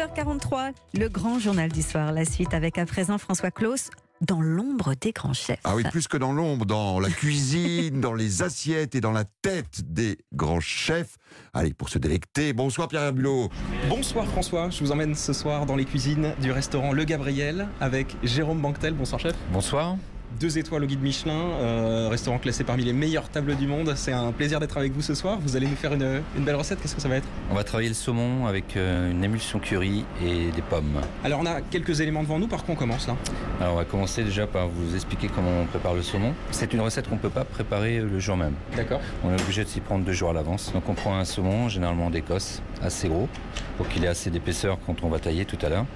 9h43, le grand journal du soir. La suite avec à présent François Claus dans l'ombre des grands chefs. Ah oui, plus que dans l'ombre, dans la cuisine, dans les assiettes et dans la tête des grands chefs. Allez, pour se délecter, bonsoir Pierre Bulot. Bonsoir François, je vous emmène ce soir dans les cuisines du restaurant Le Gabriel avec Jérôme Banquetel. Bonsoir chef. Bonsoir deux étoiles au guide Michelin, euh, restaurant classé parmi les meilleures tables du monde. C'est un plaisir d'être avec vous ce soir. Vous allez nous faire une, belle recette. Qu'est-ce que ça va être? On va travailler le saumon avec euh, une émulsion curry et des pommes. Alors on a quelques éléments devant nous. Par quoi on commence là? Alors on va commencer déjà par vous expliquer comment on prépare le saumon. C'est une recette qu'on ne peut pas préparer le jour même. D'accord. On est obligé de s'y prendre deux jours à l'avance. Donc on prend un saumon, généralement d'Écosse, assez gros, pour qu'il ait assez d'épaisseur quand on va tailler tout à l'heure.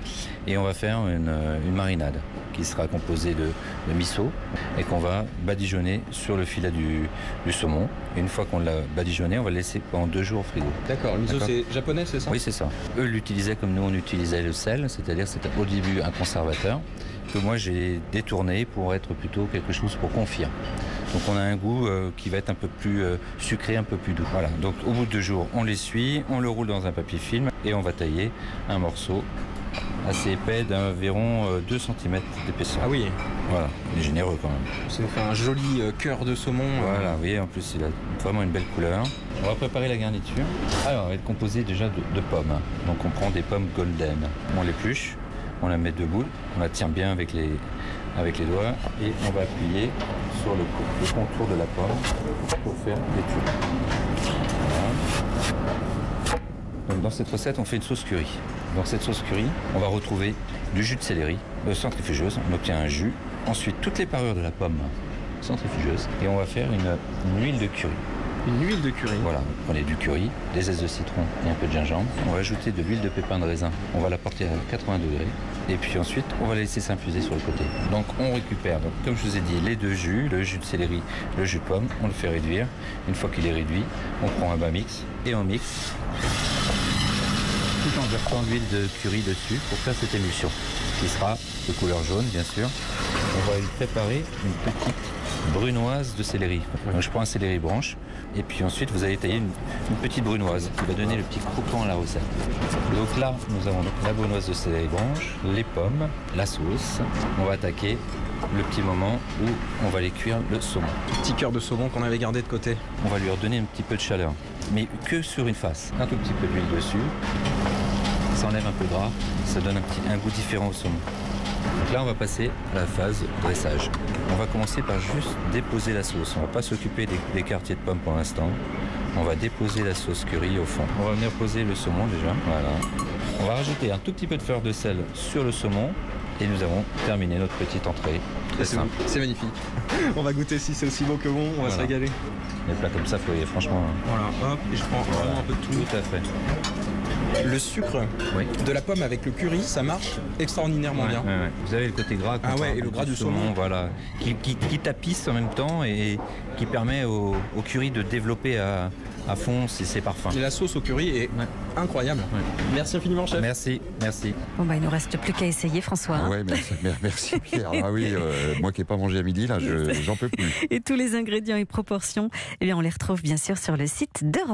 Et on va faire une, euh, marinade qui sera composée de, de miso et qu'on va badigeonner sur le filet du, saumon. une fois qu'on l'a badigeonné, on va le laisser pendant deux jours au frigo. D'accord, le miso c'est japonais, c'est ça Oui, c'est ça. Eux l'utilisaient comme nous on utilisait le sel, c'est-à-dire c'était au début un conservateur que moi j'ai détourné pour être plutôt quelque chose pour confire. Donc on a un goût euh, qui va être un peu plus euh, sucré, un peu plus doux. Voilà. Donc au bout de deux jours, on l'essuie, on le roule dans un papier film et on va tailler un morceau assez épais d'environ 2 euh, cm d'épaisseur. Ah oui Voilà, il est généreux quand même. Ça fait un joli euh, cœur de saumon. Euh. Voilà, vous voyez, en plus il a vraiment une belle couleur. On va préparer la garniture. Alors, elle va être composée déjà de, pommes. Donc on prend des pommes golden. On l'épluche, on la met debout, on la tient bien avec les, avec les doigts et on va appuyer sur le, contour de la pomme pour faire des tubes. Donc dans cette recette, on fait une sauce curry. Dans cette sauce curry, on va retrouver du jus de céleri, euh, centrifugeuse, on obtient un jus. Ensuite, toutes les parures de la pomme, centrifugeuse. Et on va faire une, huile de curry. Une huile de curry Voilà, on prenez du curry, des zestes de citron et un peu de gingembre. On va ajouter de l'huile de pépin de raisin. On va la porter à 80 degrés. Et puis ensuite, on va la laisser s'infuser sur le côté. Donc on récupère, comme je vous ai dit, les deux jus, le jus de céleri, le jus de pomme. On le fait réduire. Une fois qu'il est réduit, on prend un bas mix et on mixe tout en versant l'huile de curry dessus pour faire cette émulsion qui sera de couleur jaune bien sûr. On va y préparer une petite brunoise de céleri. Donc je prends un céleri branche et puis ensuite vous allez tailler une, petite brunoise qui va donner le petit croquant à la recette. Donc là nous avons la brunoise de céleri branche, les pommes, la sauce. On va attaquer le petit moment où on va aller cuire le saumon. petit cœur de saumon qu'on avait gardé de côté. On va lui redonner un petit peu de chaleur, mais que sur une face. Un tout petit peu d'huile dessus. Ça enlève un peu de gras, ça donne un, petit, un goût différent au saumon. Donc là, on va passer à la phase dressage. On va commencer par juste déposer la sauce. On va pas s'occuper des, quartiers de pommes pour l'instant. On va déposer la sauce curry au fond. On va venir poser le saumon déjà. Voilà. On va rajouter un tout petit peu de fleur de sel sur le saumon. Et nous avons terminé notre petite entrée. Très simple. C'est magnifique. On va goûter si c'est aussi beau que bon, on va se régaler. Les plats comme ça, faut y franchement. Hein. Voilà, hop, et je prends vraiment un peu de tout. Tout à fait le sucre de la pomme avec le curry, ça marche extraordinairement bien. Vous avez le côté gras. Ah ouais, et le gras du saumon. voilà, qui, tapisse en même temps et qui permet au, curry de développer à, fond ses, parfums. Et la sauce au curry est incroyable. Merci infiniment, chef. Merci, merci. Bon, bah, il ne nous reste plus qu'à essayer, François. Hein. merci, Pierre. Ah oui, euh, moi qui n'ai pas mangé à midi, là, j'en peux plus. Et tous les ingrédients et proportions, eh bien, on les retrouve bien sûr sur le site d'Europe